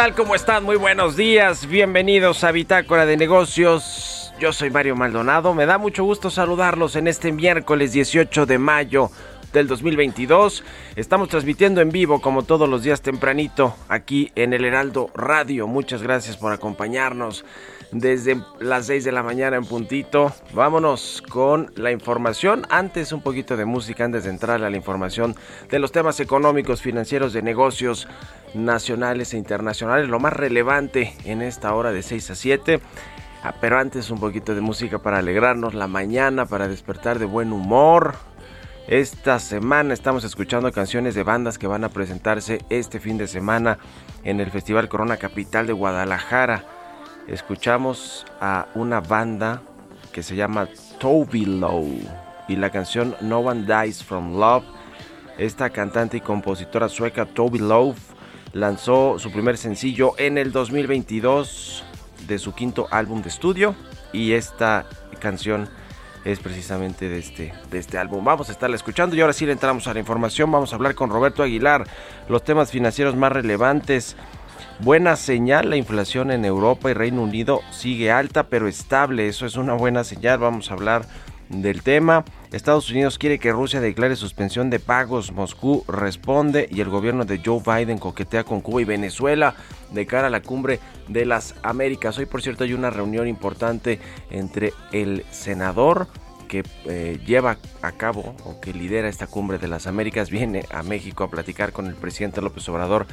tal? ¿Cómo están? Muy buenos días. Bienvenidos a Bitácora de Negocios. Yo soy Mario Maldonado. Me da mucho gusto saludarlos en este miércoles 18 de mayo del 2022. Estamos transmitiendo en vivo como todos los días tempranito aquí en el Heraldo Radio. Muchas gracias por acompañarnos desde las 6 de la mañana en puntito. Vámonos con la información. Antes un poquito de música antes de entrar a la información de los temas económicos, financieros, de negocios nacionales e internacionales. Lo más relevante en esta hora de 6 a 7. Ah, pero antes un poquito de música para alegrarnos la mañana, para despertar de buen humor. Esta semana estamos escuchando canciones de bandas que van a presentarse este fin de semana en el Festival Corona Capital de Guadalajara. Escuchamos a una banda que se llama Toby Low y la canción No One Dies From Love. Esta cantante y compositora sueca Toby Lowe lanzó su primer sencillo en el 2022 de su quinto álbum de estudio y esta canción es precisamente de este, de este álbum. Vamos a estarla escuchando y ahora sí le entramos a la información. Vamos a hablar con Roberto Aguilar, los temas financieros más relevantes. Buena señal, la inflación en Europa y Reino Unido sigue alta pero estable, eso es una buena señal, vamos a hablar del tema. Estados Unidos quiere que Rusia declare suspensión de pagos, Moscú responde y el gobierno de Joe Biden coquetea con Cuba y Venezuela de cara a la cumbre de las Américas. Hoy por cierto hay una reunión importante entre el senador que eh, lleva a cabo o que lidera esta cumbre de las Américas viene a México a platicar con el presidente López Obrador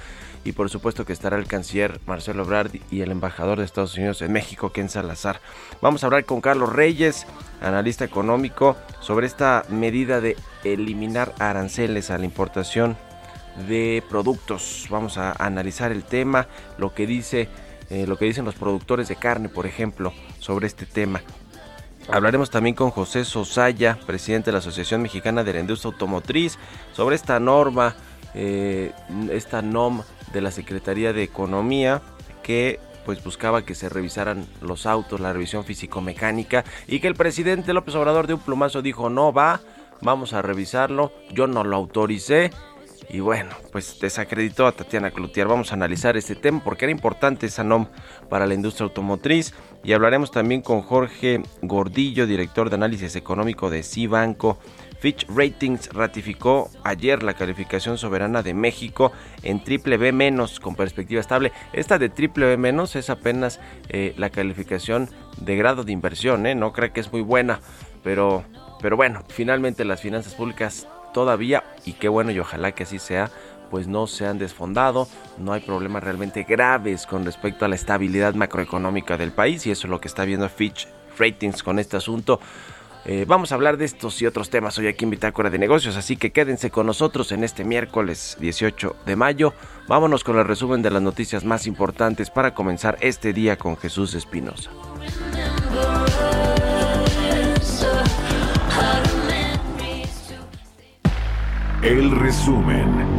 y por supuesto que estará el canciller Marcelo Ebrard y el embajador de Estados Unidos en México, Ken Salazar. Vamos a hablar con Carlos Reyes, analista económico, sobre esta medida de eliminar aranceles a la importación de productos. Vamos a analizar el tema, lo que dice, eh, lo que dicen los productores de carne, por ejemplo, sobre este tema. Hablaremos también con José Sosaya, presidente de la Asociación Mexicana de la Industria Automotriz, sobre esta norma, eh, esta NOM de la Secretaría de Economía que pues buscaba que se revisaran los autos, la revisión físico-mecánica y que el presidente López Obrador de un plumazo dijo no va, vamos a revisarlo, yo no lo autoricé, y bueno, pues desacreditó a Tatiana Cloutier. Vamos a analizar este tema porque era importante esa NOM para la industria automotriz y hablaremos también con Jorge Gordillo, director de análisis económico de Cibanco. Fitch Ratings ratificó ayer la calificación soberana de México en triple B menos con perspectiva estable. Esta de triple B menos es apenas eh, la calificación de grado de inversión, ¿eh? no creo que es muy buena, pero, pero bueno, finalmente las finanzas públicas todavía, y qué bueno y ojalá que así sea, pues no se han desfondado, no hay problemas realmente graves con respecto a la estabilidad macroeconómica del país y eso es lo que está viendo Fitch Ratings con este asunto. Eh, vamos a hablar de estos y otros temas hoy aquí en Bitácora de Negocios, así que quédense con nosotros en este miércoles 18 de mayo. Vámonos con el resumen de las noticias más importantes para comenzar este día con Jesús Espinosa. El resumen.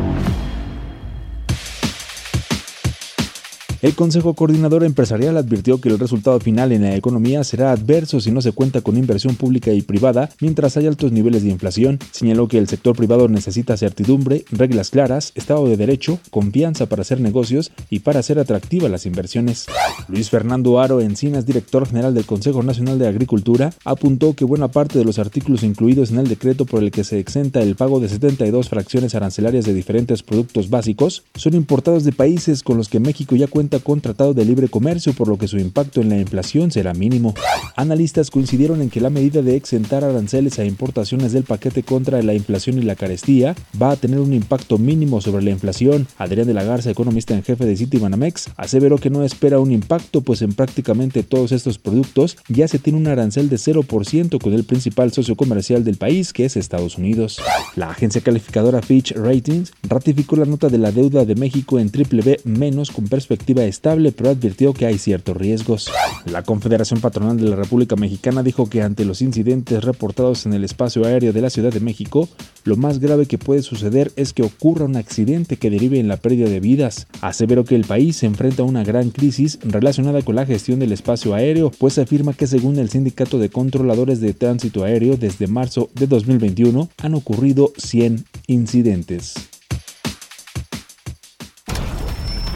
El Consejo Coordinador Empresarial advirtió que el resultado final en la economía será adverso si no se cuenta con inversión pública y privada mientras hay altos niveles de inflación. Señaló que el sector privado necesita certidumbre, reglas claras, Estado de Derecho, confianza para hacer negocios y para hacer atractivas las inversiones. Luis Fernando Aro Encinas, director general del Consejo Nacional de Agricultura, apuntó que buena parte de los artículos incluidos en el decreto por el que se exenta el pago de 72 fracciones arancelarias de diferentes productos básicos son importados de países con los que México ya cuenta con tratado de libre comercio, por lo que su impacto en la inflación será mínimo. Analistas coincidieron en que la medida de exentar aranceles a importaciones del paquete contra la inflación y la carestía va a tener un impacto mínimo sobre la inflación. Adrián de la Garza, economista en jefe de Citibanamex, aseveró que no espera un impacto, pues en prácticamente todos estos productos ya se tiene un arancel de 0% con el principal socio comercial del país, que es Estados Unidos. La agencia calificadora Fitch Ratings ratificó la nota de la deuda de México en triple B menos con perspectiva estable, pero advirtió que hay ciertos riesgos. La Confederación Patronal de la República Mexicana dijo que ante los incidentes reportados en el espacio aéreo de la Ciudad de México, lo más grave que puede suceder es que ocurra un accidente que derive en la pérdida de vidas. Aseveró que el país se enfrenta a una gran crisis relacionada con la gestión del espacio aéreo, pues afirma que según el Sindicato de Controladores de Tránsito Aéreo, desde marzo de 2021 han ocurrido 100 incidentes.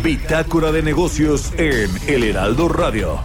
Bitácora de negocios en El Heraldo Radio.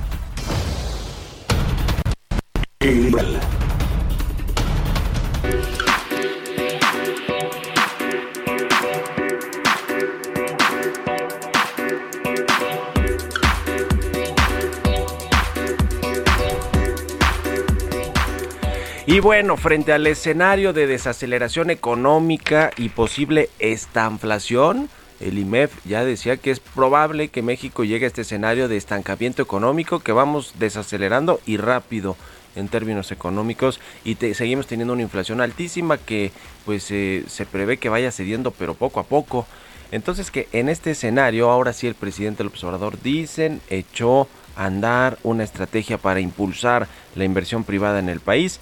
Y bueno, frente al escenario de desaceleración económica y posible estanflación, el IMEF ya decía que es probable que México llegue a este escenario de estancamiento económico, que vamos desacelerando y rápido en términos económicos y seguimos teniendo una inflación altísima que pues eh, se prevé que vaya cediendo pero poco a poco. Entonces que en este escenario ahora sí el presidente López Obrador dicen echó a andar una estrategia para impulsar la inversión privada en el país,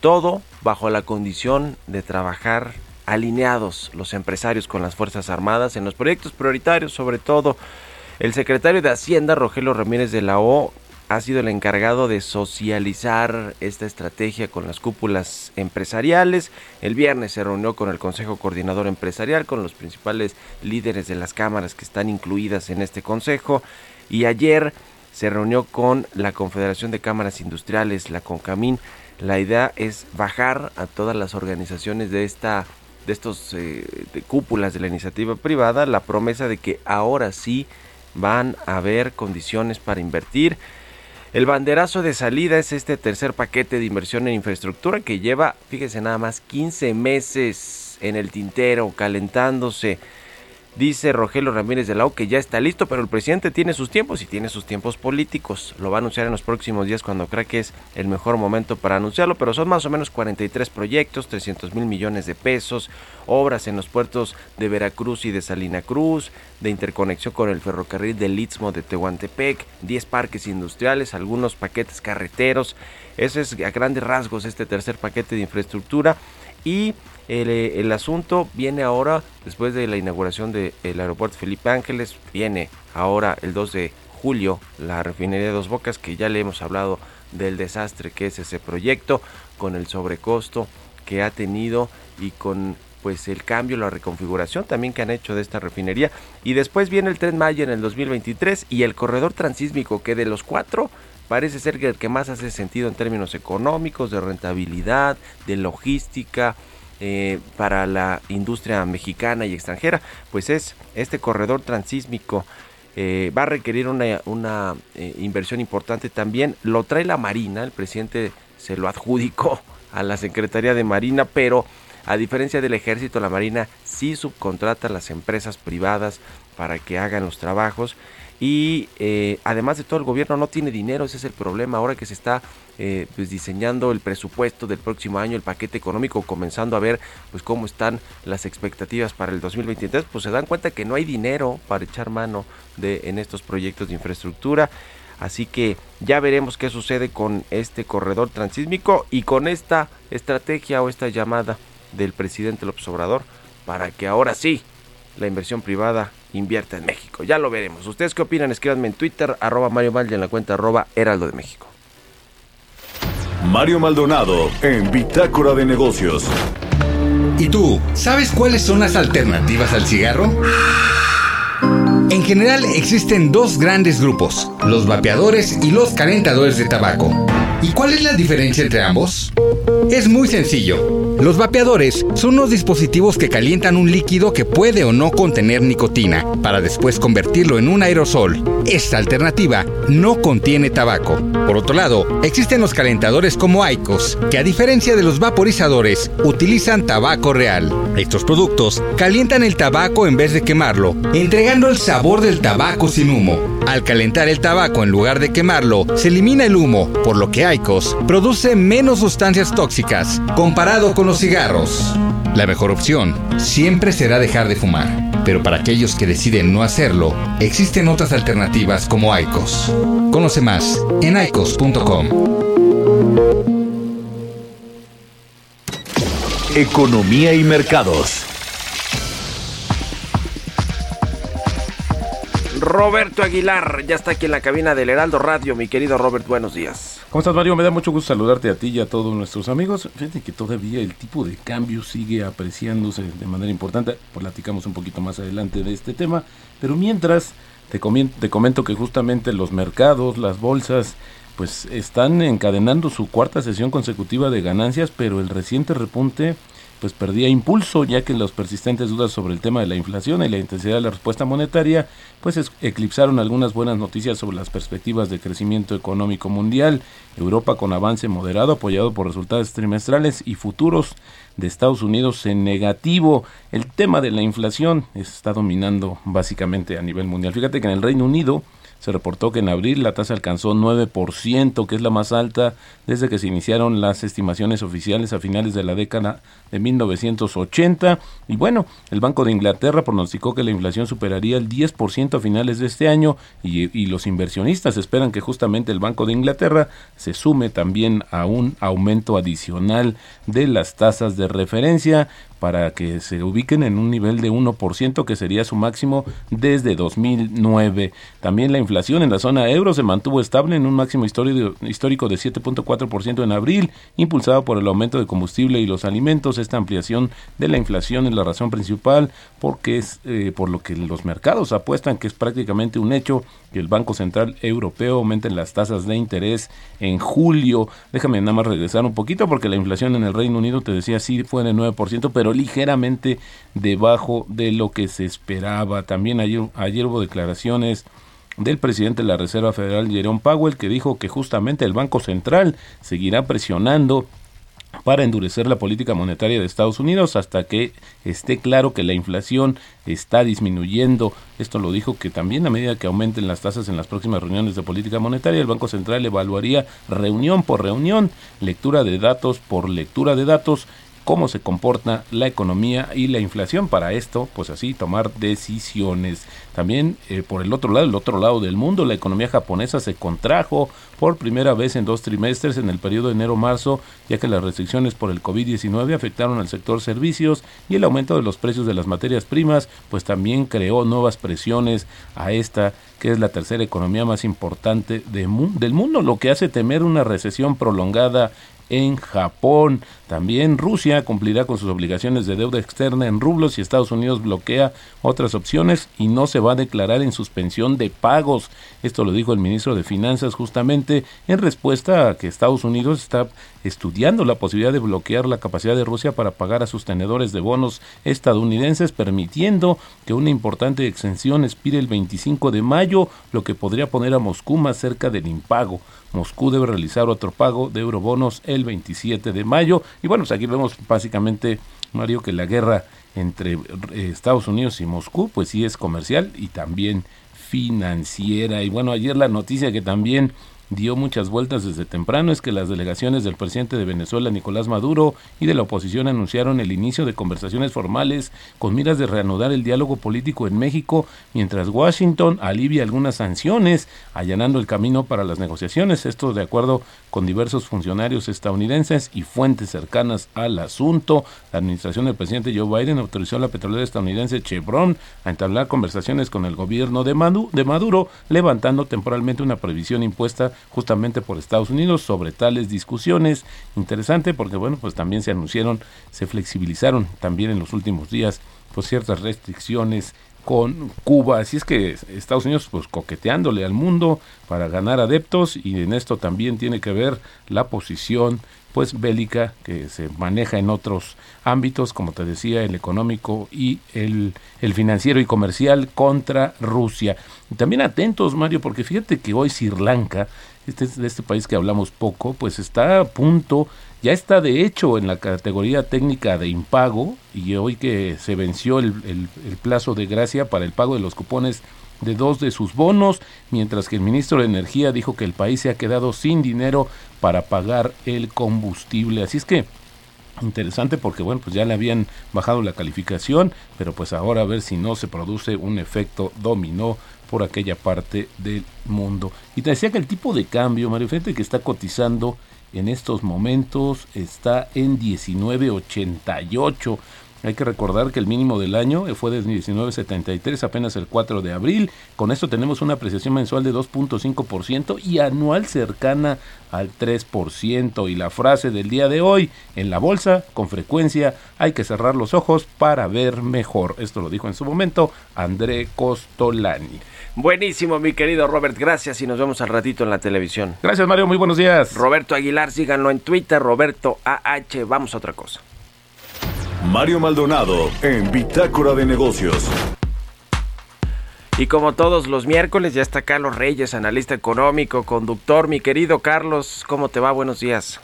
todo bajo la condición de trabajar alineados los empresarios con las Fuerzas Armadas en los proyectos prioritarios, sobre todo el secretario de Hacienda, Rogelio Ramírez de la O, ha sido el encargado de socializar esta estrategia con las cúpulas empresariales. El viernes se reunió con el Consejo Coordinador Empresarial, con los principales líderes de las cámaras que están incluidas en este consejo. Y ayer se reunió con la Confederación de Cámaras Industriales, la CONCAMIN. La idea es bajar a todas las organizaciones de esta de estos eh, cúpulas de la iniciativa privada la promesa de que ahora sí van a haber condiciones para invertir. El banderazo de salida es este tercer paquete de inversión en infraestructura que lleva, fíjese nada más, 15 meses en el tintero, calentándose. Dice Rogelio Ramírez de la O que ya está listo, pero el presidente tiene sus tiempos y tiene sus tiempos políticos. Lo va a anunciar en los próximos días cuando crea que es el mejor momento para anunciarlo, pero son más o menos 43 proyectos, 300 mil millones de pesos, obras en los puertos de Veracruz y de Salina Cruz, de interconexión con el ferrocarril del Istmo de Tehuantepec, 10 parques industriales, algunos paquetes carreteros. Ese es a grandes rasgos este tercer paquete de infraestructura y el, el, asunto viene ahora, después de la inauguración del aeropuerto Felipe Ángeles, viene ahora el 2 de julio la refinería de Dos Bocas, que ya le hemos hablado del desastre que es ese proyecto, con el sobrecosto que ha tenido y con pues el cambio, la reconfiguración también que han hecho de esta refinería. Y después viene el Tren Maya en el 2023 y el corredor transísmico que de los cuatro parece ser el que más hace sentido en términos económicos, de rentabilidad, de logística, eh, para la industria mexicana y extranjera, pues es este corredor transísmico. Eh, va a requerir una, una eh, inversión importante también. Lo trae la Marina, el presidente se lo adjudicó a la Secretaría de Marina, pero a diferencia del ejército, la Marina sí subcontrata a las empresas privadas para que hagan los trabajos y eh, además de todo el gobierno no tiene dinero, ese es el problema ahora que se está eh, pues diseñando el presupuesto del próximo año, el paquete económico, comenzando a ver pues cómo están las expectativas para el 2023, pues se dan cuenta que no hay dinero para echar mano de en estos proyectos de infraestructura. Así que ya veremos qué sucede con este corredor transísmico y con esta estrategia o esta llamada del presidente López Obrador para que ahora sí la inversión privada invierta en México. Ya lo veremos. ¿Ustedes qué opinan? Escríbanme en Twitter, arroba Mario Mal y en la cuenta arroba Heraldo de México. Mario Maldonado en Bitácora de Negocios. ¿Y tú, sabes cuáles son las alternativas al cigarro? En general existen dos grandes grupos, los vapeadores y los calentadores de tabaco. ¿Y cuál es la diferencia entre ambos? Es muy sencillo. Los vapeadores son unos dispositivos que calientan un líquido que puede o no contener nicotina, para después convertirlo en un aerosol. Esta alternativa no contiene tabaco. Por otro lado, existen los calentadores como Aicos, que a diferencia de los vaporizadores, utilizan tabaco real. Estos productos calientan el tabaco en vez de quemarlo, entregando el sabor del tabaco sin humo. Al calentar el tabaco en lugar de quemarlo, se elimina el humo, por lo que Aicos produce menos sustancias tóxicas comparado con los cigarros. La mejor opción siempre será dejar de fumar, pero para aquellos que deciden no hacerlo, existen otras alternativas como Aicos. Conoce más en aicos.com. Economía y mercados. Roberto Aguilar ya está aquí en la cabina del Heraldo Radio. Mi querido Robert, buenos días. ¿Cómo estás, Mario? Me da mucho gusto saludarte a ti y a todos nuestros amigos. Fíjate que todavía el tipo de cambio sigue apreciándose de manera importante. Platicamos un poquito más adelante de este tema. Pero mientras, te, te comento que justamente los mercados, las bolsas, pues están encadenando su cuarta sesión consecutiva de ganancias, pero el reciente repunte pues perdía impulso ya que las persistentes dudas sobre el tema de la inflación y la intensidad de la respuesta monetaria pues es- eclipsaron algunas buenas noticias sobre las perspectivas de crecimiento económico mundial, Europa con avance moderado apoyado por resultados trimestrales y futuros de Estados Unidos en negativo. El tema de la inflación está dominando básicamente a nivel mundial. Fíjate que en el Reino Unido se reportó que en abril la tasa alcanzó 9%, que es la más alta desde que se iniciaron las estimaciones oficiales a finales de la década de 1980. Y bueno, el Banco de Inglaterra pronosticó que la inflación superaría el 10% a finales de este año y, y los inversionistas esperan que justamente el Banco de Inglaterra se sume también a un aumento adicional de las tasas de referencia para que se ubiquen en un nivel de 1% que sería su máximo desde 2009. También la inflación en la zona euro se mantuvo estable en un máximo histórico, de 7.4% en abril, impulsado por el aumento de combustible y los alimentos. Esta ampliación de la inflación es la razón principal porque es eh, por lo que los mercados apuestan que es prácticamente un hecho que el Banco Central Europeo aumente las tasas de interés en julio. Déjame nada más regresar un poquito porque la inflación en el Reino Unido, te decía, sí fue de 9%, pero ligeramente debajo de lo que se esperaba. También ayer, ayer hubo declaraciones del presidente de la Reserva Federal, Jerome Powell, que dijo que justamente el Banco Central seguirá presionando para endurecer la política monetaria de Estados Unidos hasta que esté claro que la inflación está disminuyendo. Esto lo dijo que también a medida que aumenten las tasas en las próximas reuniones de política monetaria, el Banco Central evaluaría reunión por reunión, lectura de datos por lectura de datos cómo se comporta la economía y la inflación para esto, pues así tomar decisiones. También eh, por el otro lado, el otro lado del mundo, la economía japonesa se contrajo por primera vez en dos trimestres en el periodo de enero-marzo, ya que las restricciones por el COVID-19 afectaron al sector servicios y el aumento de los precios de las materias primas, pues también creó nuevas presiones a esta que es la tercera economía más importante del mundo, lo que hace temer una recesión prolongada en Japón. También Rusia cumplirá con sus obligaciones de deuda externa en rublos y Estados Unidos bloquea otras opciones y no se va a declarar en suspensión de pagos. Esto lo dijo el ministro de Finanzas justamente en respuesta a que Estados Unidos está estudiando la posibilidad de bloquear la capacidad de Rusia para pagar a sus tenedores de bonos estadounidenses, permitiendo que una importante exención expire el 25 de mayo, lo que podría poner a Moscú más cerca del impago. Moscú debe realizar otro pago de eurobonos el 27 de mayo. Y bueno, pues aquí vemos básicamente, Mario, que la guerra entre eh, Estados Unidos y Moscú, pues sí es comercial y también financiera. Y bueno, ayer la noticia que también dio muchas vueltas desde temprano es que las delegaciones del presidente de Venezuela, Nicolás Maduro, y de la oposición anunciaron el inicio de conversaciones formales con miras de reanudar el diálogo político en México, mientras Washington alivia algunas sanciones, allanando el camino para las negociaciones. Esto de acuerdo con diversos funcionarios estadounidenses y fuentes cercanas al asunto. La administración del presidente Joe Biden autorizó a la petrolera estadounidense Chevron a entablar conversaciones con el gobierno de Maduro, levantando temporalmente una previsión impuesta justamente por Estados Unidos sobre tales discusiones. Interesante porque, bueno, pues también se anunciaron, se flexibilizaron también en los últimos días pues ciertas restricciones con Cuba. Así es que Estados Unidos pues coqueteándole al mundo para ganar adeptos y en esto también tiene que ver la posición pues bélica que se maneja en otros ámbitos, como te decía, el económico y el, el financiero y comercial contra Rusia. También atentos, Mario, porque fíjate que hoy Sri Lanka, este, de este país que hablamos poco, pues está a punto, ya está de hecho en la categoría técnica de impago y hoy que se venció el, el, el plazo de gracia para el pago de los cupones de dos de sus bonos, mientras que el ministro de Energía dijo que el país se ha quedado sin dinero para pagar el combustible. Así es que interesante porque bueno pues ya le habían bajado la calificación pero pues ahora a ver si no se produce un efecto dominó por aquella parte del mundo. Y te decía que el tipo de cambio Mario fíjate que está cotizando en estos momentos está en 19.88 hay que recordar que el mínimo del año fue de 19.73, apenas el 4 de abril. Con esto tenemos una apreciación mensual de 2.5% y anual cercana al 3%. Y la frase del día de hoy, en la bolsa, con frecuencia hay que cerrar los ojos para ver mejor. Esto lo dijo en su momento André Costolani. Buenísimo, mi querido Robert, gracias y nos vemos al ratito en la televisión. Gracias, Mario, muy buenos días. Roberto Aguilar, síganlo en Twitter, Roberto AH, vamos a otra cosa. Mario Maldonado en Bitácora de Negocios. Y como todos los miércoles, ya está Carlos Reyes, analista económico, conductor. Mi querido Carlos, ¿cómo te va? Buenos días.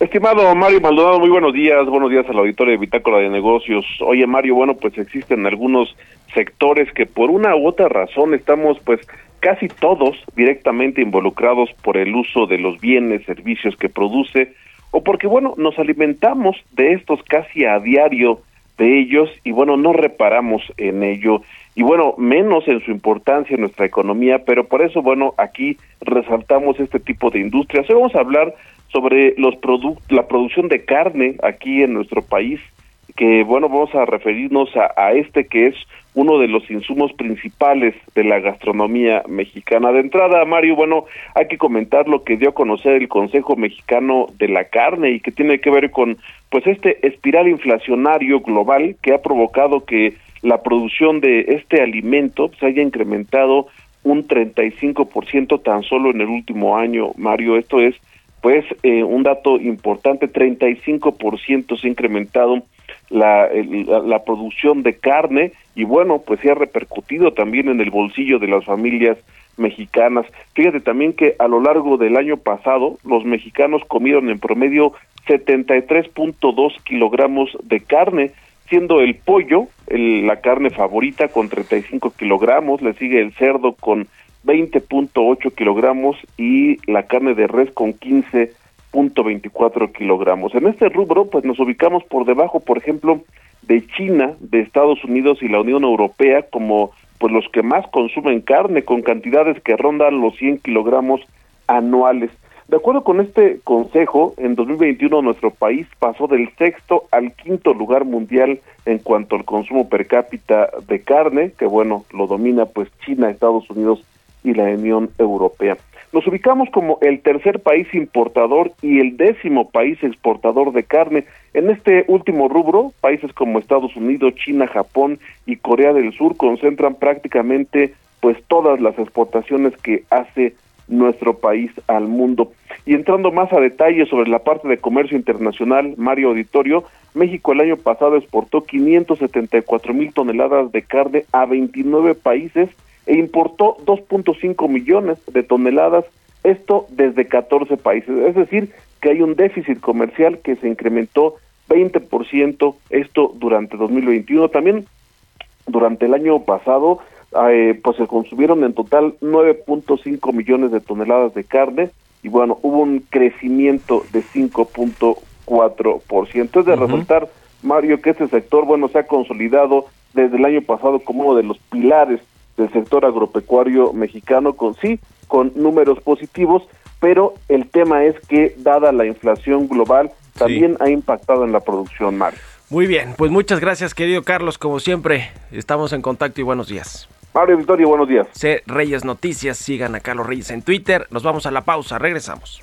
Estimado Mario Maldonado, muy buenos días. Buenos días al auditorio de Bitácora de Negocios. Oye, Mario, bueno, pues existen algunos sectores que por una u otra razón estamos, pues, casi todos directamente involucrados por el uso de los bienes, servicios que produce o porque, bueno, nos alimentamos de estos casi a diario de ellos y, bueno, no reparamos en ello y, bueno, menos en su importancia en nuestra economía, pero por eso, bueno, aquí resaltamos este tipo de industrias. Hoy vamos a hablar sobre los la producción de carne aquí en nuestro país, que, bueno, vamos a referirnos a, a este que es uno de los insumos principales de la gastronomía mexicana. De entrada, Mario, bueno, hay que comentar lo que dio a conocer el Consejo Mexicano de la Carne y que tiene que ver con pues este espiral inflacionario global que ha provocado que la producción de este alimento se haya incrementado un 35% tan solo en el último año, Mario. Esto es pues eh, un dato importante, 35% se ha incrementado la, la, producción de carne y bueno, pues se ha repercutido también en el bolsillo de las familias mexicanas. Fíjate también que a lo largo del año pasado los mexicanos comieron en promedio 73.2 kilogramos de carne, siendo el pollo el, la carne favorita con 35 kilogramos, le sigue el cerdo con 20.8 kilogramos y la carne de res con 15 punto veinticuatro kilogramos. En este rubro, pues nos ubicamos por debajo, por ejemplo, de China, de Estados Unidos y la Unión Europea como pues los que más consumen carne con cantidades que rondan los 100 kilogramos anuales. De acuerdo con este consejo, en 2021 nuestro país pasó del sexto al quinto lugar mundial en cuanto al consumo per cápita de carne, que bueno, lo domina pues China, Estados Unidos y la Unión Europea. Nos ubicamos como el tercer país importador y el décimo país exportador de carne. En este último rubro, países como Estados Unidos, China, Japón y Corea del Sur concentran prácticamente pues todas las exportaciones que hace nuestro país al mundo. Y entrando más a detalle sobre la parte de comercio internacional, Mario Auditorio, México el año pasado exportó 574 mil toneladas de carne a 29 países e importó 2.5 millones de toneladas, esto desde 14 países. Es decir, que hay un déficit comercial que se incrementó 20%, esto durante 2021. También durante el año pasado eh, pues se consumieron en total 9.5 millones de toneladas de carne y bueno, hubo un crecimiento de 5.4%. Es de resaltar, Mario, que este sector, bueno, se ha consolidado desde el año pasado como uno de los pilares del sector agropecuario mexicano, con sí, con números positivos, pero el tema es que, dada la inflación global, también ha impactado en la producción, Mario. Muy bien, pues muchas gracias, querido Carlos. Como siempre, estamos en contacto y buenos días. Mario Victoria, buenos días. C. Reyes Noticias, sigan a Carlos Reyes en Twitter. Nos vamos a la pausa, regresamos.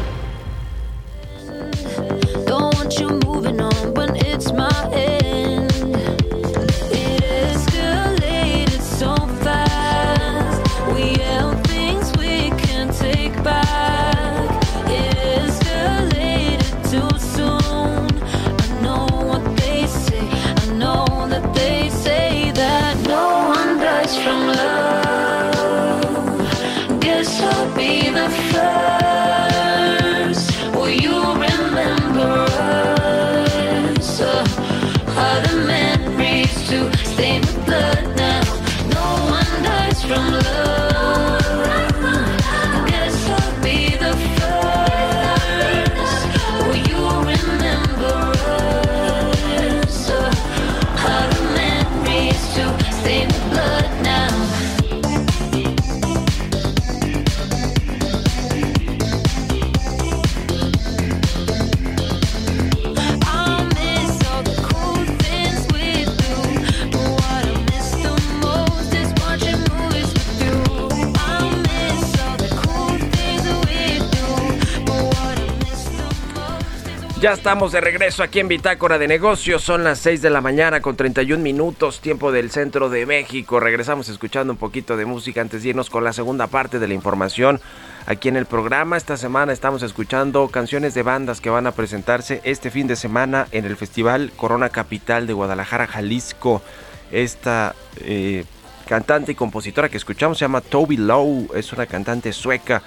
Ya estamos de regreso aquí en Bitácora de Negocios. Son las 6 de la mañana con 31 minutos, tiempo del centro de México. Regresamos escuchando un poquito de música antes de irnos con la segunda parte de la información aquí en el programa. Esta semana estamos escuchando canciones de bandas que van a presentarse este fin de semana en el Festival Corona Capital de Guadalajara, Jalisco. Esta eh, cantante y compositora que escuchamos se llama Toby Lowe. Es una cantante sueca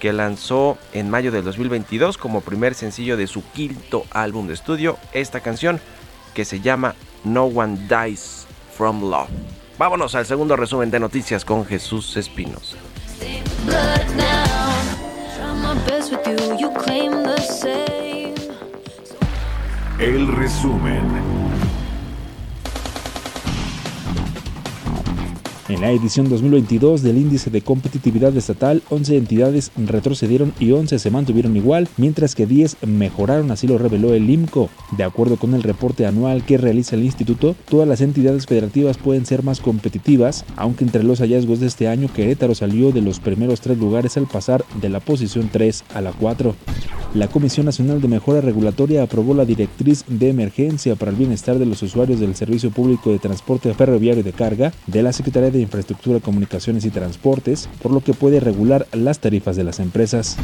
que lanzó en mayo del 2022 como primer sencillo de su quinto álbum de estudio esta canción que se llama No One Dies From Love. Vámonos al segundo resumen de noticias con Jesús Espinos. blood now. En la edición 2022 del índice de competitividad estatal, 11 entidades retrocedieron y 11 se mantuvieron igual, mientras que 10 mejoraron, así lo reveló el IMCO. De acuerdo con el reporte anual que realiza el instituto, todas las entidades federativas pueden ser más competitivas, aunque entre los hallazgos de este año Querétaro salió de los primeros tres lugares al pasar de la posición 3 a la 4. La Comisión Nacional de Mejora Regulatoria aprobó la directriz de emergencia para el bienestar de los usuarios del Servicio Público de Transporte Ferroviario de Carga de la Secretaría de Infraestructura, Comunicaciones y Transportes, por lo que puede regular las tarifas de las empresas.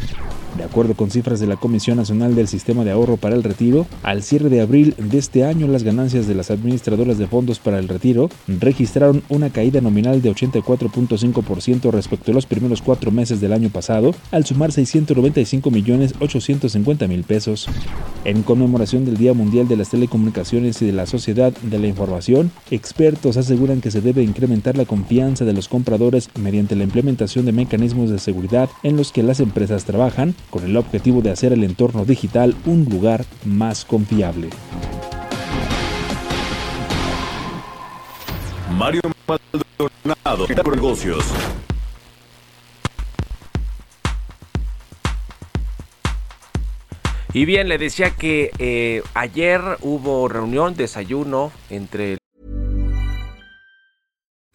De acuerdo con cifras de la Comisión Nacional del Sistema de Ahorro para el Retiro, al cierre de abril de este año las ganancias de las administradoras de fondos para el retiro registraron una caída nominal de 84.5% respecto a los primeros cuatro meses del año pasado, al sumar 695 millones 850 mil pesos. En conmemoración del Día Mundial de las Telecomunicaciones y de la Sociedad de la Información, expertos aseguran que se debe incrementar la confianza de los compradores mediante la implementación de mecanismos de seguridad en los que las empresas trabajan con el objetivo de hacer el entorno digital un lugar más confiable. Mario Maldonado, negocios. Y bien, le decía que eh, ayer hubo reunión, desayuno entre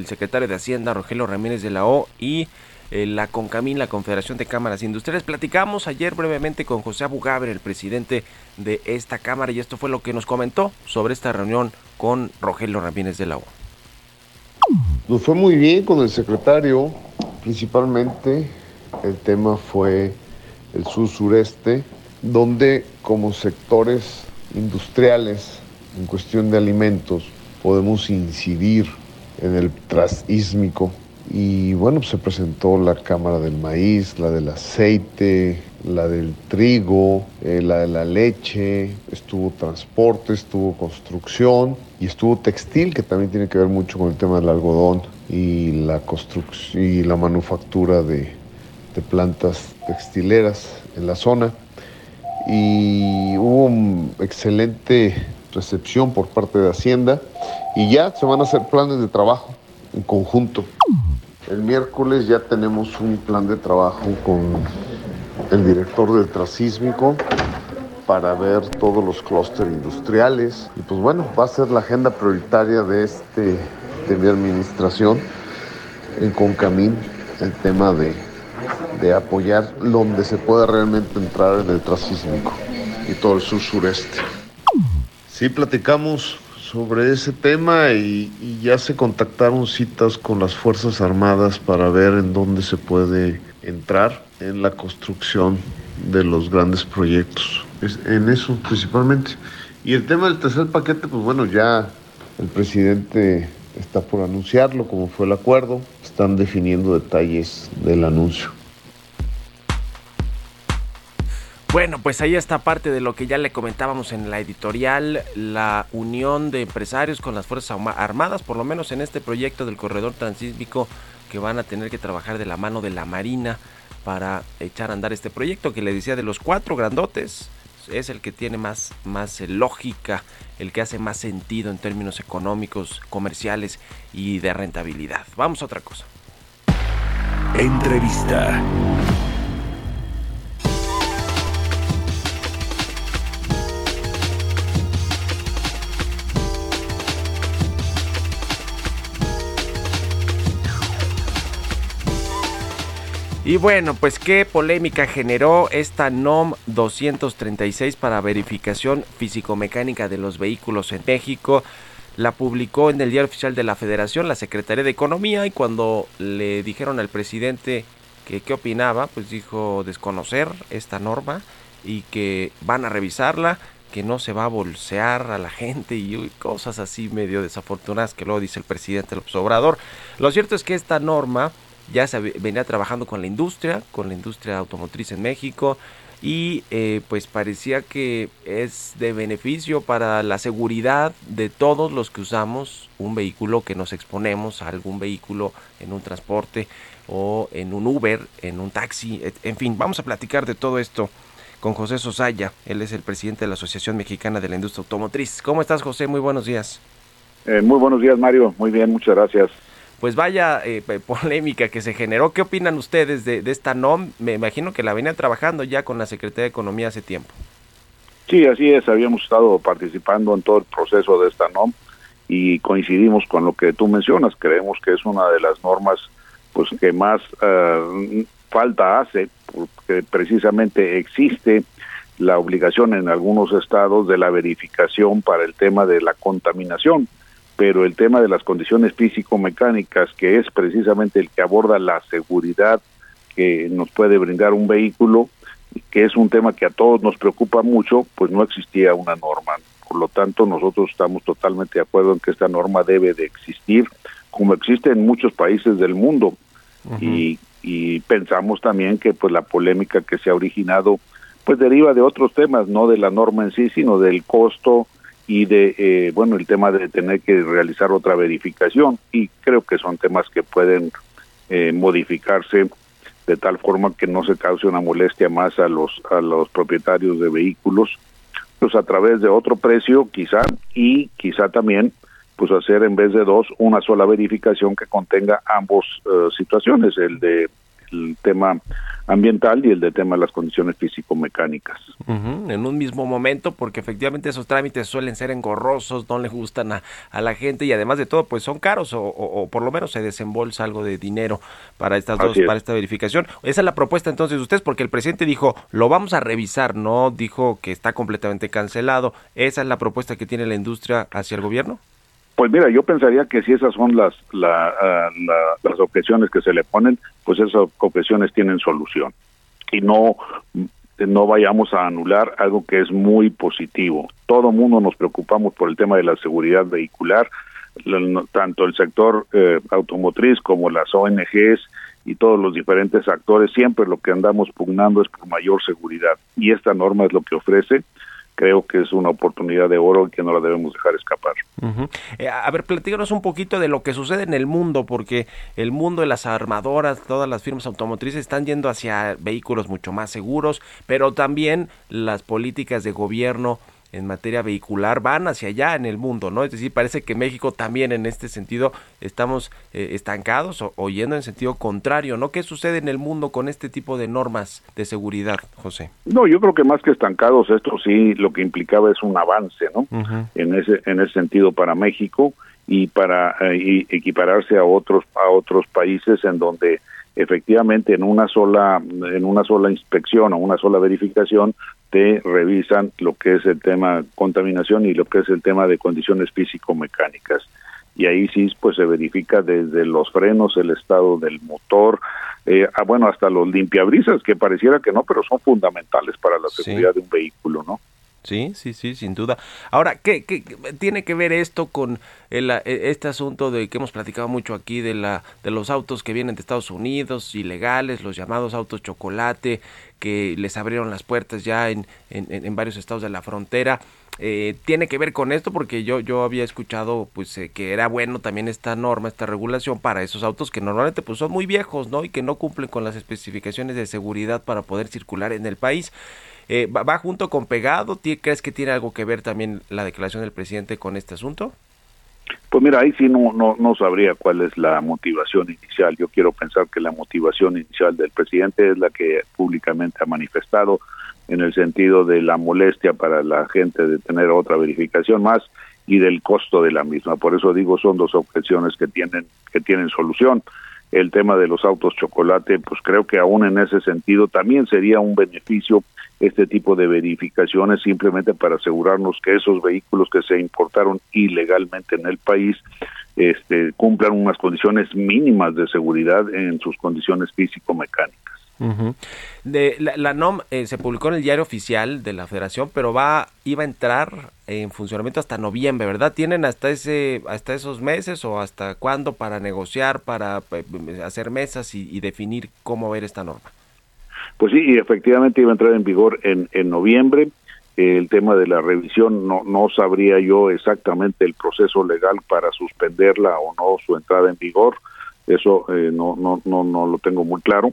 El secretario de Hacienda, Rogelio Ramírez de la O, y eh, la CONCAMIN, la Confederación de Cámaras Industriales. Platicamos ayer brevemente con José Abugaber, el presidente de esta Cámara, y esto fue lo que nos comentó sobre esta reunión con Rogelio Ramírez de la O. Nos fue muy bien con el secretario, principalmente el tema fue el sur-sureste, donde como sectores industriales en cuestión de alimentos podemos incidir en el trasísmico. Y bueno, pues se presentó la cámara del maíz, la del aceite, la del trigo, eh, la de la leche, estuvo transporte, estuvo construcción y estuvo textil, que también tiene que ver mucho con el tema del algodón y la construcción y la manufactura de, de plantas textileras en la zona. Y hubo un excelente recepción por parte de Hacienda y ya se van a hacer planes de trabajo en conjunto. El miércoles ya tenemos un plan de trabajo con el director del Trasísmico para ver todos los clústeres industriales y pues bueno, va a ser la agenda prioritaria de este de mi administración en Concamín el tema de, de apoyar donde se pueda realmente entrar en el Trasísmico y todo el sur sureste. Sí, platicamos sobre ese tema y, ya se contactaron citas con las Fuerzas Armadas para ver en dónde se puede entrar en la construcción de los grandes proyectos. Es en eso principalmente. Y el tema del tercer paquete, pues bueno, ya el presidente está por anunciarlo, como fue el acuerdo. Están definiendo detalles del anuncio. Bueno, pues ahí está parte de lo que ya le comentábamos en la editorial, la unión de empresarios con las Fuerzas Armadas, por lo menos en este proyecto del corredor transísmico que van a tener que trabajar de la mano de la Marina para echar a andar este proyecto que le decía de los cuatro grandotes es el que tiene más, más lógica, el que hace más sentido en términos económicos, comerciales y de rentabilidad. Vamos a otra cosa. Entrevista. Y bueno, pues qué polémica generó esta NOM 236 para verificación físico-mecánica de los vehículos en México. La publicó en el Diario Oficial de la Federación la Secretaría de Economía y cuando le dijeron al presidente que qué opinaba, pues dijo desconocer esta norma y que van a revisarla, que no se va a bolsear a la gente y cosas así medio desafortunadas que luego dice el presidente López Obrador. Lo cierto es que esta norma ya se venía trabajando con la industria, con la industria automotriz en México y eh, pues parecía que es de beneficio para la seguridad de todos los que usamos un vehículo, que nos exponemos a algún vehículo en un transporte o en un Uber, en un taxi, en fin, vamos a platicar de todo esto con José Sosaya, él es el presidente de la Asociación Mexicana de la Industria Automotriz. ¿Cómo estás José? Muy buenos días. Eh, muy buenos días Mario, muy bien, muchas gracias pues vaya eh, polémica que se generó. ¿Qué opinan ustedes de, esta NOM? Me imagino que la venían trabajando ya con la Secretaría de Economía hace tiempo. Sí, así es, habíamos estado participando en todo el proceso de esta NOM y coincidimos con lo que tú mencionas. Creemos que es una de las normas pues que más uh, falta hace, porque precisamente existe la obligación en algunos estados de la verificación para el tema de la contaminación, pero el tema de las condiciones físico-mecánicas, que es precisamente el que aborda la seguridad que nos puede brindar un vehículo, que es un tema que a todos nos preocupa mucho, pues no existía una norma. Por lo tanto, nosotros estamos totalmente de acuerdo en que esta norma debe de existir, como existe en muchos países del mundo. y, y pensamos también que pues la polémica que se ha originado pues deriva de otros temas, no de la norma en sí, sino del costo y de, eh, bueno, el tema de tener que realizar otra verificación. Y creo que son temas que pueden eh, modificarse de tal forma que no se cause una molestia más a los a los propietarios de vehículos pues a través de otro precio quizá y quizá también pues hacer en vez de dos una sola verificación que contenga ambos eh, situaciones el de el tema ambiental y el de tema de las condiciones físico-mecánicas. En un mismo momento, porque efectivamente esos trámites suelen ser engorrosos, no le gustan a, a la gente y además de todo, pues son caros o, o- o por lo menos se desembolsa algo de dinero para estas dos, es. para esta verificación. Esa es la propuesta entonces de ustedes, porque el presidente dijo, lo vamos a revisar, no dijo que está completamente cancelado. ¿Esa es la propuesta que tiene la industria hacia el gobierno? Pues mira, yo pensaría que si esas son las la, ah, la- las objeciones que se le ponen, pues esas objeciones tienen solución y no no vayamos a anular algo que es muy positivo. Todo mundo nos preocupamos por el tema de la seguridad vehicular, tanto el sector eh, automotriz como las ONGs y todos los diferentes actores, siempre lo que andamos pugnando es por mayor seguridad y esta norma es lo que ofrece. Creo que es una oportunidad de oro que no la debemos dejar escapar. Eh, a ver, platícanos un poquito de lo que sucede en el mundo, porque el mundo de las armadoras, todas las firmas automotrices están yendo hacia vehículos mucho más seguros, pero también las políticas de gobierno en materia vehicular van hacia allá en el mundo, ¿no? Es decir, parece que México también en este sentido estamos eh, estancados o, o yendo en sentido contrario, ¿no? ¿Qué sucede en el mundo con este tipo de normas de seguridad, José? No, yo creo que más que estancados, esto sí lo que implicaba es un avance, ¿no? En ese en ese sentido para México y para eh, y equipararse a otros a otros países en donde efectivamente en una sola en una sola inspección o una sola verificación te revisan lo que es el tema contaminación y lo que es el tema de condiciones físico-mecánicas y ahí sí pues se verifica desde los frenos el estado del motor eh, ah, bueno hasta los limpiabrisas que pareciera que no pero son fundamentales para la Sí. seguridad de un vehículo no Sí, sí, sí, sin duda. Ahora, ¿qué, qué tiene que ver esto con el, eh, este asunto de que hemos platicado mucho aquí de la de los autos que vienen de Estados Unidos, ilegales, los llamados autos chocolate, que les abrieron las puertas ya en, en, en- en varios estados de la frontera? Eh, tiene que ver con esto porque yo yo había escuchado pues eh, que era bueno también esta norma esta regulación para esos autos que normalmente pues son muy viejos no y que no cumplen con las especificaciones de seguridad para poder circular en el país eh, ¿va, va junto con pegado? ¿Ti- ¿Crees que tiene algo que ver también la declaración del presidente con este asunto? Pues mira, ahí sí no, no, no sabría cuál es la motivación inicial. Yo quiero pensar que la motivación inicial del presidente es la que públicamente ha manifestado en el sentido de la molestia para la gente de tener otra verificación más y del costo de la misma. Por eso digo, son dos objeciones que tienen, que tienen solución. El tema de los autos chocolate, pues creo que aún en ese sentido también sería un beneficio este tipo de verificaciones simplemente para asegurarnos que esos vehículos que se importaron ilegalmente en el país este, cumplan unas condiciones mínimas de seguridad en sus condiciones físico-mecánicas. la, la NOM eh, se publicó en el diario oficial de la federación, pero va iba a entrar en funcionamiento hasta noviembre, ¿verdad? ¿Tienen hasta ese hasta esos meses o hasta cuándo para negociar, para eh, hacer mesas y definir cómo ver esta norma? Pues sí, y efectivamente iba a entrar en vigor en, en noviembre. El tema de la revisión no, no sabría yo exactamente el proceso legal para suspenderla o no su entrada en vigor. Eso eh, no, no, no, no lo tengo muy claro,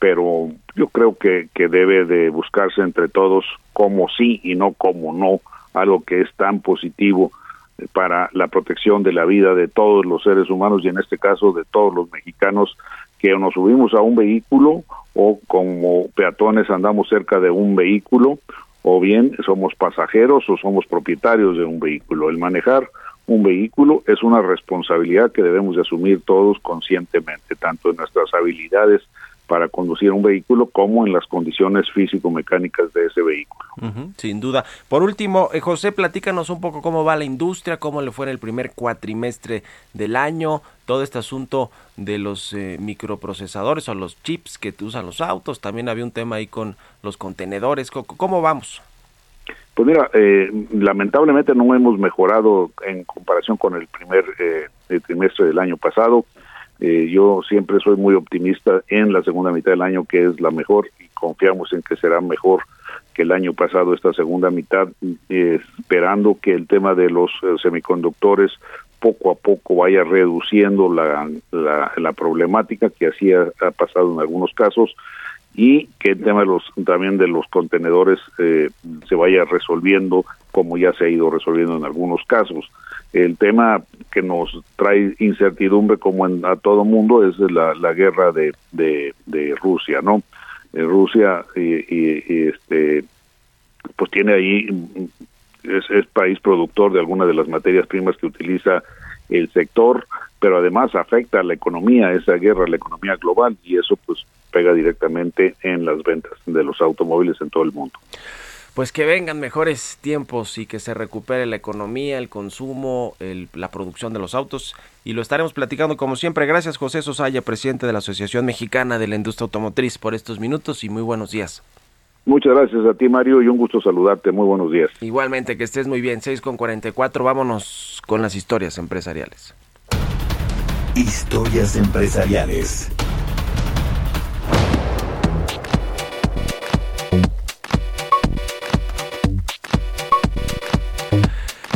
pero yo creo que, que debe de buscarse entre todos como sí y no como no, algo que es tan positivo eh, para la protección de la vida de todos los seres humanos y en este caso de todos los mexicanos que nos subimos a un vehículo o como peatones andamos cerca de un vehículo o bien somos pasajeros o somos propietarios de un vehículo. El manejar un vehículo es una responsabilidad que debemos de asumir todos conscientemente, tanto en nuestras habilidades para conducir un vehículo como en las condiciones físico-mecánicas de ese vehículo. Sin duda. Por último, eh, José, platícanos un poco cómo va la industria, cómo le fue en el primer cuatrimestre del año, todo este asunto de los eh, microprocesadores o los chips que usan los autos. También había un tema ahí con los contenedores. ¿Cómo, cómo vamos? Pues mira, eh, lamentablemente no hemos mejorado en comparación con el primer eh, trimestre del año pasado. Eh, yo siempre soy muy optimista en la segunda mitad del año, que es la mejor, y confiamos en que será mejor que el año pasado esta segunda mitad, eh, esperando que el tema de los eh, semiconductores poco a poco vaya reduciendo la, la, problemática que así ha, ha pasado en algunos casos y que el tema de los también de los contenedores eh, se vaya resolviendo como ya se ha ido resolviendo en algunos casos. El tema que nos trae incertidumbre como en, a todo mundo es la, la guerra de, de, Rusia, ¿no? Eh, Rusia y, y- este pues tiene ahí es, es país productor de algunas de las materias primas que utiliza el sector, pero además afecta a la economía, esa guerra a la economía global y eso pues pega directamente en las ventas de los automóviles en todo el mundo. Pues que vengan mejores tiempos y que se recupere la economía, el consumo, el- la producción de los autos. Y lo estaremos platicando como siempre. Gracias José Sosaya, presidente de la Asociación Mexicana de la Industria Automotriz, por estos minutos y muy buenos días. Muchas gracias a ti Mario y un gusto saludarte, muy buenos días. Igualmente, que estés muy bien. 6 con 44, vámonos con las historias empresariales. Historias empresariales.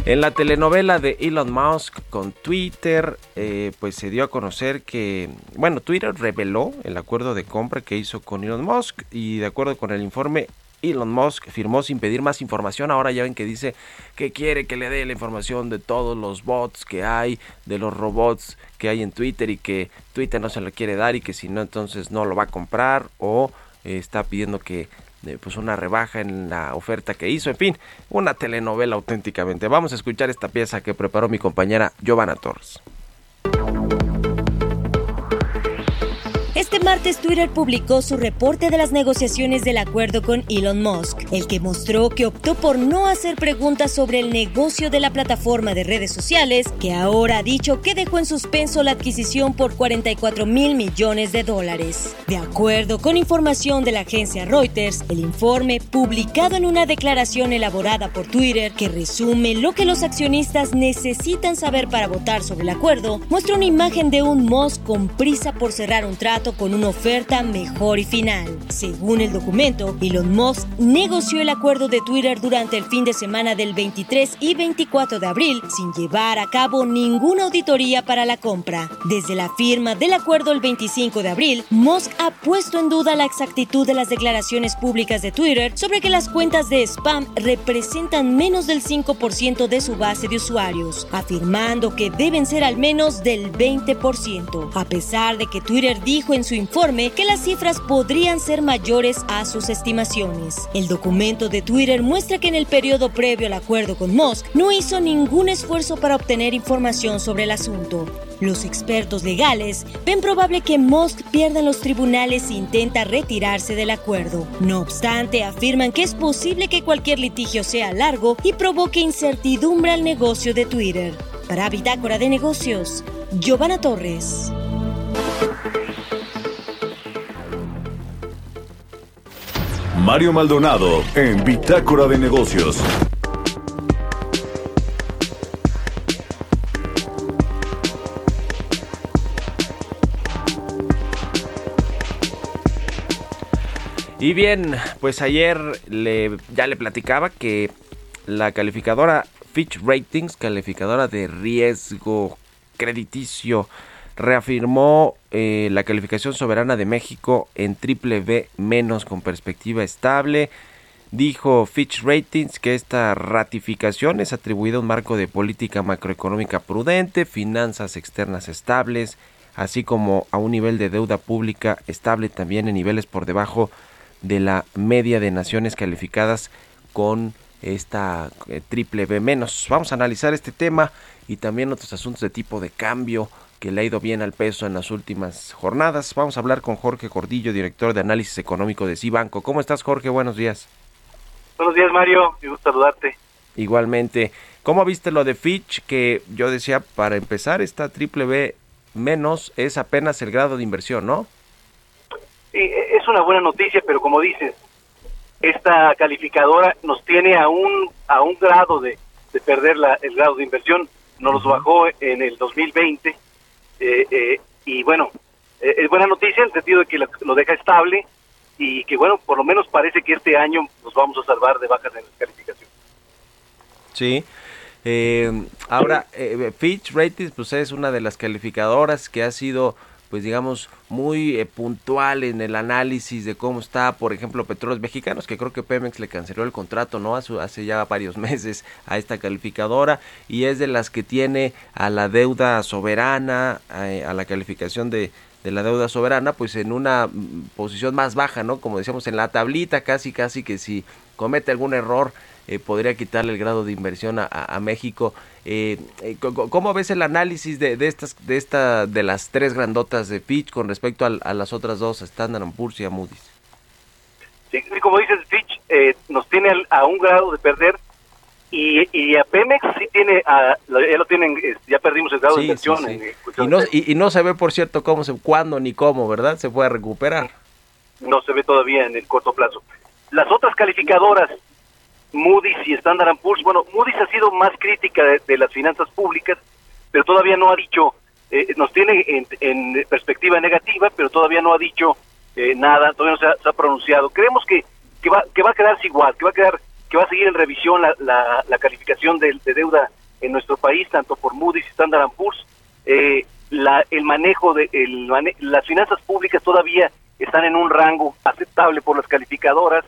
En la telenovela de Elon Musk con Twitter, eh, pues se dio a conocer que, bueno, Twitter reveló el acuerdo de compra que hizo con Elon Musk y de acuerdo con el informe, Elon Musk firmó sin pedir más información. Ahora ya ven que dice que quiere que le dé la información de todos los bots que hay, de los robots que hay en Twitter y que Twitter no se lo quiere dar y que si no entonces no lo va a comprar o está pidiendo que pues una rebaja en la oferta que hizo, en fin, una telenovela auténticamente. Vamos a escuchar esta pieza que preparó mi compañera Giovanna Torres. Este martes Twitter publicó su reporte de las negociaciones del acuerdo con Elon Musk, el que mostró que optó por no hacer preguntas sobre el negocio de la plataforma de redes sociales, que ahora ha dicho que dejó en suspenso la adquisición por 44 mil millones de dólares. De acuerdo con información de la agencia Reuters, el informe, publicado en una declaración elaborada por Twitter que resume lo que los accionistas necesitan saber para votar sobre el acuerdo, muestra una imagen de un Musk con prisa por cerrar un trato con una oferta mejor y final. Según el documento, Elon Musk negoció el acuerdo de Twitter durante el fin de semana del 23 y 24 de abril sin llevar a cabo ninguna auditoría para la compra. Desde la firma del acuerdo el 25 de abril, Musk ha puesto en duda la exactitud de las declaraciones públicas de Twitter sobre que las cuentas de spam representan menos del 5% de su base de usuarios, afirmando que deben ser al menos del 20%, a pesar de que Twitter dijo en su informe que las cifras podrían ser mayores a sus estimaciones. El documento de Twitter muestra que en el periodo previo al acuerdo con Musk no hizo ningún esfuerzo para obtener información sobre el asunto. Los expertos legales ven probable que Musk pierda en los tribunales e intenta retirarse del acuerdo. No obstante, afirman que es posible que cualquier litigio sea largo y provoque incertidumbre al negocio de Twitter. Para Bitácora de Negocios, Giovanna Torres. Mario Maldonado en Bitácora de Negocios. Y bien, pues ayer le, ya le platicaba que la calificadora Fitch Ratings, calificadora de riesgo crediticio, reafirmó eh, la calificación soberana de México en triple B menos con perspectiva estable. Dijo Fitch Ratings que esta ratificación es atribuida a un marco de política macroeconómica prudente, finanzas externas estables, así como a un nivel de deuda pública estable también en niveles por debajo de la media de naciones calificadas con esta eh, triple B menos. Vamos a analizar este tema y también otros asuntos de tipo de cambio que le ha ido bien al peso en las últimas jornadas. Vamos a hablar con Jorge Cordillo, director de análisis económico de Cibanco. ¿Cómo estás, Jorge? Buenos días. Buenos días, Mario. Me gusta saludarte. Igualmente. ¿Cómo viste lo de Fitch? Que yo decía, para empezar, esta triple B menos es apenas el grado de inversión, ¿no? Sí, e- es una buena noticia, pero como dices, esta calificadora nos tiene a un, a un grado de, de perder la, el grado de inversión. Nos los bajó en el 2020. Eh, eh, y bueno, eh, es buena noticia en el sentido de que lo, deja estable y que bueno, por lo menos parece que este año nos vamos a salvar de bajas en calificación. Sí. Eh, ahora, eh, Fitch Ratings pues es una de las calificadoras que ha sido, pues digamos, muy eh, puntual en el análisis de cómo está, por ejemplo, Petróleos Mexicanos, que creo que Pemex le canceló el contrato, ¿no? Hace, hace ya varios meses a esta calificadora y es de las que tiene a la deuda soberana, a, a la calificación de, de la deuda soberana, pues en una mm, posición más baja, ¿no? Como decíamos, en la tablita casi, casi que si comete algún error, eh, podría quitarle el grado de inversión a, a- a México. Eh, eh, ¿Cómo ves el análisis de, de estas, de esta, de las tres grandotas de Fitch con respecto al- a, las otras dos, a Standard Poor's y a Moody's? Sí, sí, como dices, Fitch eh, nos tiene al- a un grado de perder y, y a Pemex sí tiene, a, ya lo tienen, ya perdimos el grado de Sí, sí, inversión. sí. en, eh, Y no, y, y no se ve, por cierto, cómo se, cuándo ni cómo, ¿verdad? Se puede recuperar. no se ve todavía en el corto plazo. Las otras calificadoras, Moody's y Standard Poor's, bueno, Moody's ha sido más crítica de, de las finanzas públicas, pero todavía no ha dicho, eh, nos tiene en, perspectiva negativa, pero todavía no ha dicho eh, nada, todavía no se ha, pronunciado. Creemos que, que, va, que va a quedarse igual, que va a quedar, que va a seguir en revisión la, la, la calificación de, de deuda en nuestro país, tanto por Moody's y Standard Poor's. Eh, la, el manejo de el las finanzas públicas todavía están en un rango aceptable por las calificadoras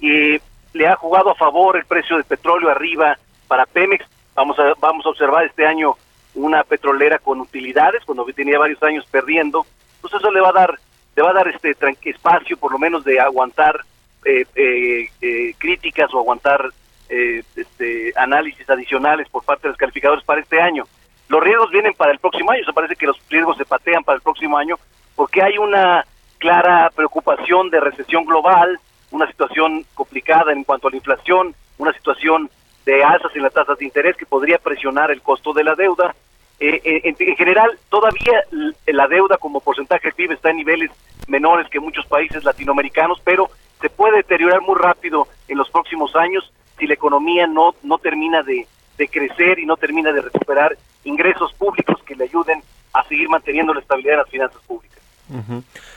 y le ha jugado a favor el precio del petróleo arriba para Pemex. Vamos a vamos a observar este año una petrolera con utilidades cuando tenía varios años perdiendo. Pues eso le va a dar le va a dar este espacio por lo menos de aguantar eh, eh, eh, críticas o aguantar eh, este, análisis adicionales por parte de los calificadores para este año. Los riesgos vienen para el próximo año, se parece que los riesgos se patean para el próximo año porque hay una clara preocupación de recesión global, una situación complicada en cuanto a la inflación, una situación de alzas en las tasas de interés que podría presionar el costo de la deuda. Eh, eh, en, en general, todavía la deuda como porcentaje del PIB está en niveles menores que muchos países latinoamericanos, pero se puede deteriorar muy rápido en los próximos años si la economía no, no termina de crecer y no termina de recuperar ingresos públicos que le ayuden a seguir manteniendo la estabilidad de las finanzas públicas.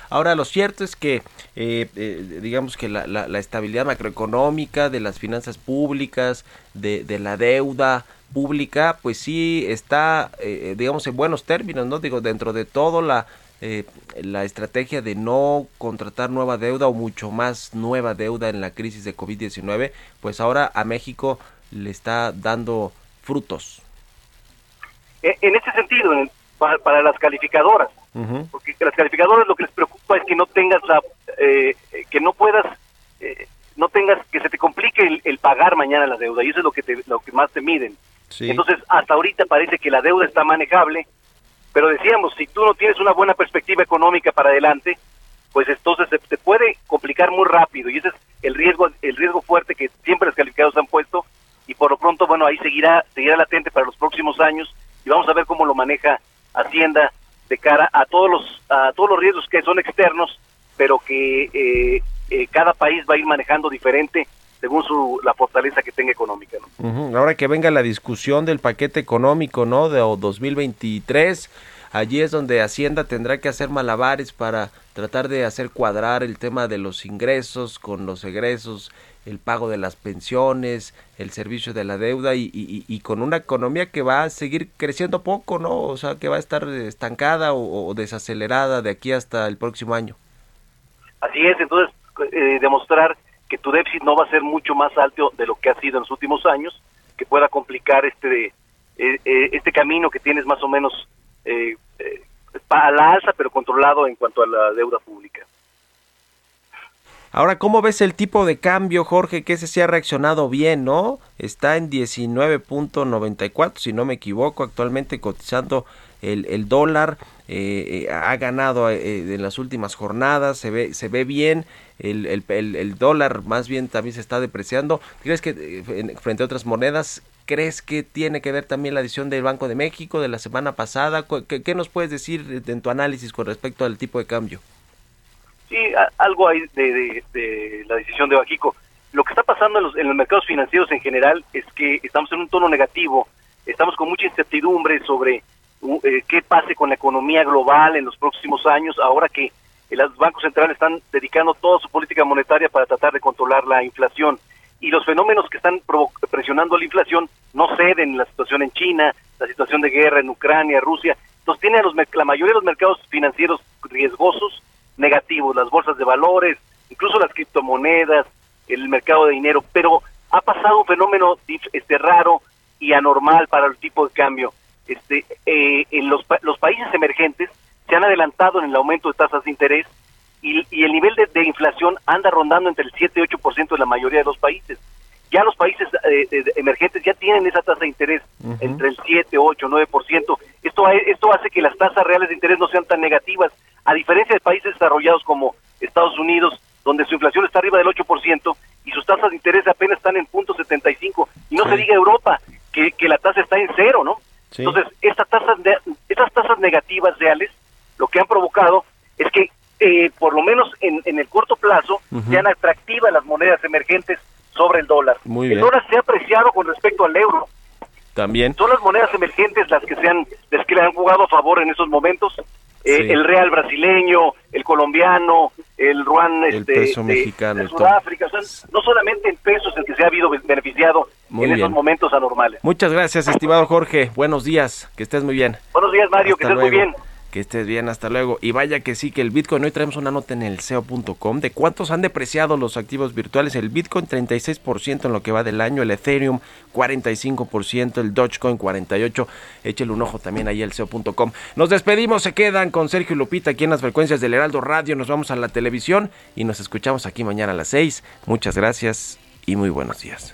Ahora, lo cierto es que, eh, eh, digamos que la, la- la estabilidad macroeconómica de las finanzas públicas, de, la deuda pública, pues sí está, eh, digamos, en buenos términos, ¿no? Digo, dentro de todo la, eh, la estrategia de no contratar nueva deuda o mucho más nueva deuda en la crisis de COVID-19, pues ahora a México le está dando frutos. E- En ese sentido, para, para las calificadoras, Porque las calificadoras lo que les preocupa es que no tengas la, eh, eh, que no puedas, eh, no tengas, que se te complique el, el pagar mañana la deuda, y eso es lo que, te, lo que más te miden. Sí. Entonces, hasta ahorita parece que la deuda está manejable, pero decíamos, si tú no tienes una buena perspectiva económica para adelante, pues entonces se te puede complicar muy rápido, y ese es el riesgo, el riesgo fuerte que siempre los calificados han puesto, y por lo pronto, bueno, ahí seguirá, seguirá latente para los próximos años, y vamos a ver cómo lo maneja Hacienda de cara a todos los, a todos los riesgos que son externos, pero que eh, eh, cada país va a ir manejando diferente según su, la fortaleza que tenga económica. Ahora que venga la discusión del paquete económico, ¿no? De o 2023, allí es donde Hacienda tendrá que hacer malabares para tratar de hacer cuadrar el tema de los ingresos con los egresos, el pago de las pensiones, el servicio de la deuda y, y- y con una economía que va a seguir creciendo poco, ¿no? O sea, que va a estar estancada o, desacelerada de aquí hasta el próximo año. Así es, entonces eh, demostrar que tu déficit no va a ser mucho más alto de lo que ha sido en los últimos años, que pueda complicar este eh, eh, este camino que tienes más o menos eh, eh, a la alza, pero controlado en cuanto a la deuda pública. Ahora, ¿cómo ves el tipo de cambio, Jorge? Que ese sí ha reaccionado bien, ¿no? Está en 19.94, si no me equivoco, actualmente cotizando el, el dólar. Eh, eh, ha ganado eh, en las últimas jornadas, se ve, se ve bien, el, el, el, dólar más bien también se está depreciando. ¿Crees que eh, en- frente a otras monedas, crees que tiene que ver también la decisión del Banco de México de la semana pasada? ¿Qué, qué nos puedes decir en tu análisis con respecto al tipo de cambio? Sí, algo hay de, de- la decisión de Bajico. Lo que está pasando en los, en los mercados financieros en general es que estamos en un tono negativo, estamos con mucha incertidumbre sobre uh, eh, qué pase con la economía global en los próximos años, ahora que eh, los bancos centrales están dedicando toda su política monetaria para tratar de controlar la inflación. Y los fenómenos que están presionando la inflación no ceden, la situación en China, la situación de guerra en Ucrania, Rusia, entonces tienen a los, la mayoría de los mercados financieros riesgosos negativos, las bolsas de valores, incluso las criptomonedas, el mercado de dinero, pero ha pasado un fenómeno este raro y anormal para el tipo de cambio. Este, eh, en los, los países emergentes se han adelantado en el aumento de tasas de interés y, y el nivel de, de inflación anda rondando entre el 7 y 8% en la mayoría de los países. Ya los países eh, eh, emergentes ya tienen esa tasa de interés entre el 7, 8, 9%. Esto, esto hace que las tasas reales de interés no sean tan negativas, a diferencia de países desarrollados como Estados Unidos, donde su inflación está arriba del 8% y sus tasas de interés apenas están en punto 75. Y no Sí. se diga Europa, que, que la tasa está en cero, ¿no? Sí. Entonces, estas tasas, de- estas tasas negativas reales lo que han provocado es que, eh, por lo menos en, en el corto plazo, sean atractivas las monedas emergentes sobre el dólar. Muy el dólar se ha apreciado con respecto al euro. También. Son las monedas emergentes las que se han, las que le han jugado a favor en esos momentos. Eh, Sí. El real brasileño, el colombiano, el ruan El este, peso de- mexicano de. Sudáfrica. O sea, no solamente en pesos el que se ha habido beneficiado Muy en bien. esos momentos anormales. Muchas gracias, estimado Jorge. Buenos días, que estés muy bien. Buenos días, Mario, que Hasta estés muy luego. bien. Que estés bien, hasta luego. Y vaya que sí, que el Bitcoin, hoy traemos una nota en el SEO.com de cuántos han depreciado los activos virtuales. El Bitcoin 36% en lo que va del año, el Ethereum 45%, el Dogecoin 48%. Échele un ojo también ahí al SEO.com. Nos despedimos, se quedan con Sergio Lupita aquí en las frecuencias del Heraldo Radio. Nos vamos a la televisión y nos escuchamos aquí mañana a las 6. Muchas gracias y muy buenos días.